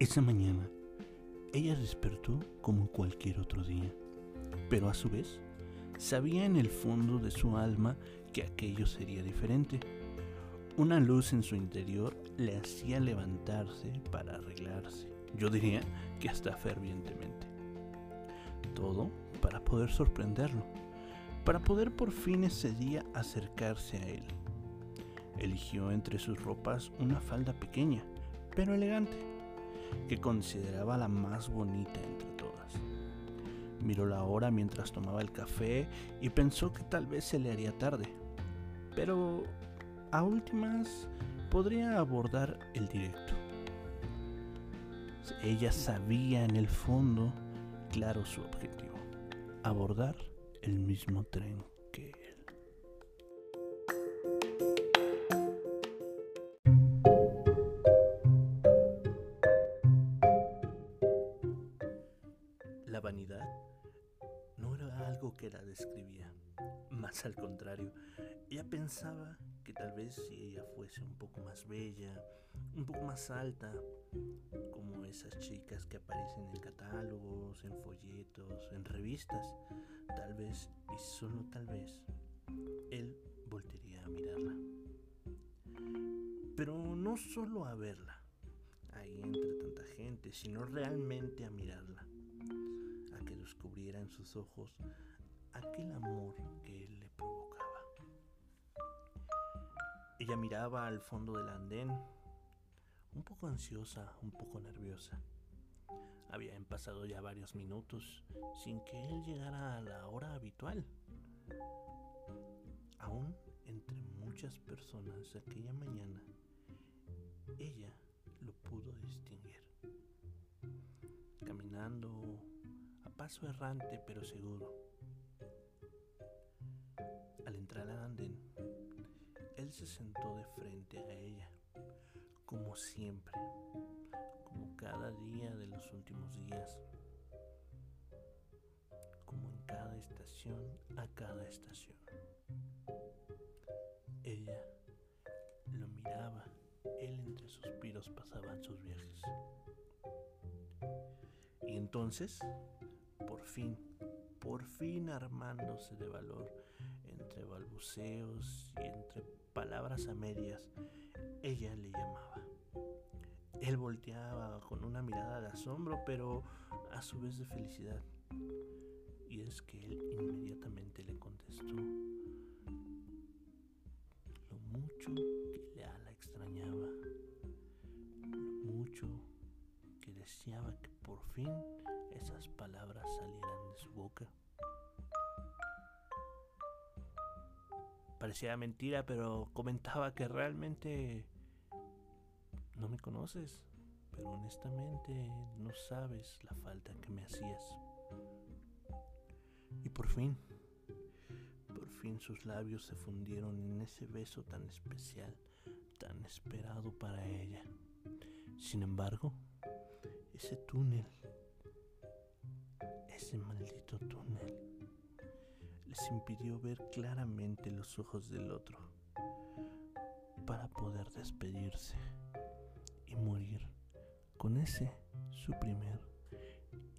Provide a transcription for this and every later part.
Esa mañana, ella despertó como cualquier otro día, pero a su vez sabía en el fondo de su alma que aquello sería diferente. Una luz en su interior le hacía levantarse para arreglarse, yo diría que hasta fervientemente. Todo para poder sorprenderlo, para poder por fin ese día acercarse a él. Eligió entre sus ropas una falda pequeña, pero elegante que consideraba la más bonita entre todas. Miró la hora mientras tomaba el café y pensó que tal vez se le haría tarde, pero a últimas podría abordar el directo. Ella sabía en el fondo claro su objetivo, abordar el mismo tren no era algo que la describía, más al contrario, ella pensaba que tal vez si ella fuese un poco más bella, un poco más alta, como esas chicas que aparecen en catálogos, en folletos, en revistas, tal vez, y solo tal vez, él volvería a mirarla. Pero no solo a verla, ahí entre tanta gente, sino realmente a mirarla descubriera en sus ojos aquel amor que él le provocaba. Ella miraba al fondo del andén, un poco ansiosa, un poco nerviosa. Habían pasado ya varios minutos sin que él llegara a la hora habitual. Aún entre muchas personas aquella mañana, ella lo pudo distinguir. Caminando paso errante pero seguro. Al entrar al andén, él se sentó de frente a ella, como siempre, como cada día de los últimos días, como en cada estación a cada estación. Ella lo miraba, él entre suspiros pasaban sus viajes. Y entonces por fin armándose de valor entre balbuceos y entre palabras a medias, ella le llamaba. Él volteaba con una mirada de asombro, pero a su vez de felicidad. Y es que él inmediatamente le contestó lo mucho que la extrañaba, lo mucho que deseaba que por fin esas palabras salieran de su boca. Parecía mentira, pero comentaba que realmente no me conoces, pero honestamente no sabes la falta que me hacías. Y por fin, por fin sus labios se fundieron en ese beso tan especial, tan esperado para ella. Sin embargo, ese túnel ese maldito túnel les impidió ver claramente los ojos del otro para poder despedirse y morir con ese su primer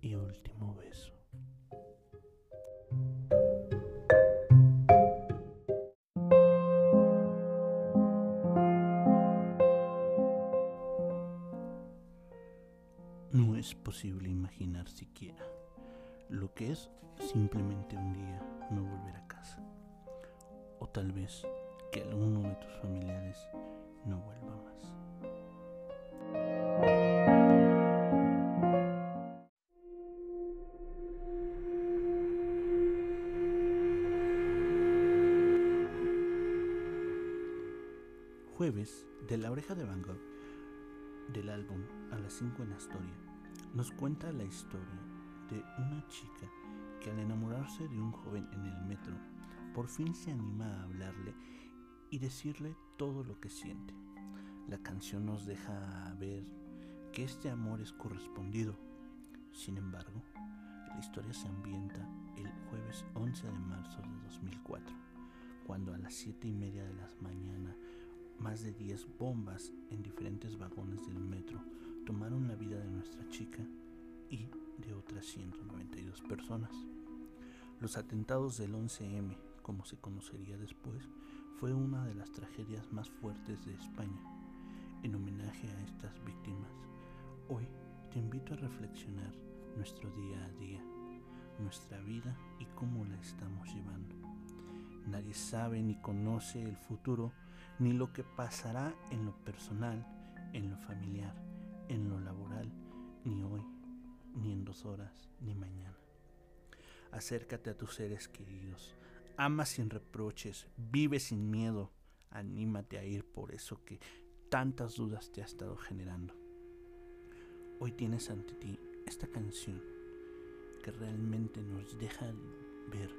y último beso. Posible imaginar siquiera lo que es simplemente un día no volver a casa. O tal vez que alguno de tus familiares no vuelva más. Jueves de la oreja de Van Gogh del álbum A las 5 en Astoria nos cuenta la historia de una chica que al enamorarse de un joven en el metro, por fin se anima a hablarle y decirle todo lo que siente. La canción nos deja ver que este amor es correspondido. Sin embargo, la historia se ambienta el jueves 11 de marzo de 2004, cuando a las 7 y media de la mañana más de 10 bombas en diferentes vagones del metro tomaron la vida de nuestra personas. Los atentados del 11M, como se conocería después, fue una de las tragedias más fuertes de España. En homenaje a estas víctimas, hoy te invito a reflexionar nuestro día a día, nuestra vida y cómo la estamos llevando. Nadie sabe ni conoce el futuro, ni lo que pasará en lo personal, en lo familiar, en lo laboral, ni hoy, ni en dos horas, ni mañana. Acércate a tus seres queridos, ama sin reproches, vive sin miedo, anímate a ir por eso que tantas dudas te ha estado generando. Hoy tienes ante ti esta canción que realmente nos deja ver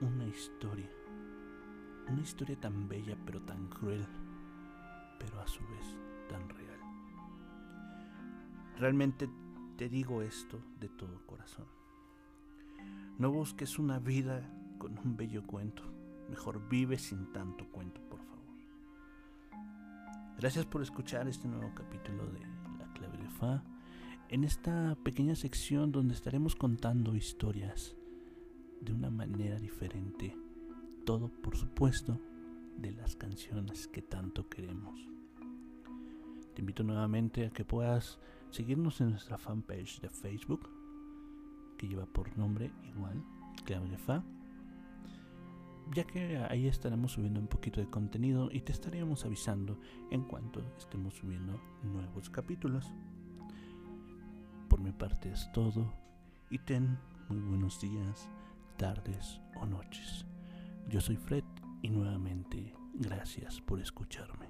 una historia una historia tan bella pero tan cruel, pero a su vez tan real. Realmente te digo esto de todo corazón. No busques una vida con un bello cuento, mejor vive sin tanto cuento, por favor. Gracias por escuchar este nuevo capítulo de La clave de Fa, en esta pequeña sección donde estaremos contando historias de una manera diferente todo, por supuesto, de las canciones que tanto queremos. Te invito nuevamente a que puedas seguirnos en nuestra fanpage de Facebook, que lleva por nombre igual, Clave de Fa, ya que ahí estaremos subiendo un poquito de contenido y te estaremos avisando en cuanto estemos subiendo nuevos capítulos. Por mi parte es todo y ten muy buenos días, tardes o noches. Yo soy Fred y nuevamente gracias por escucharme.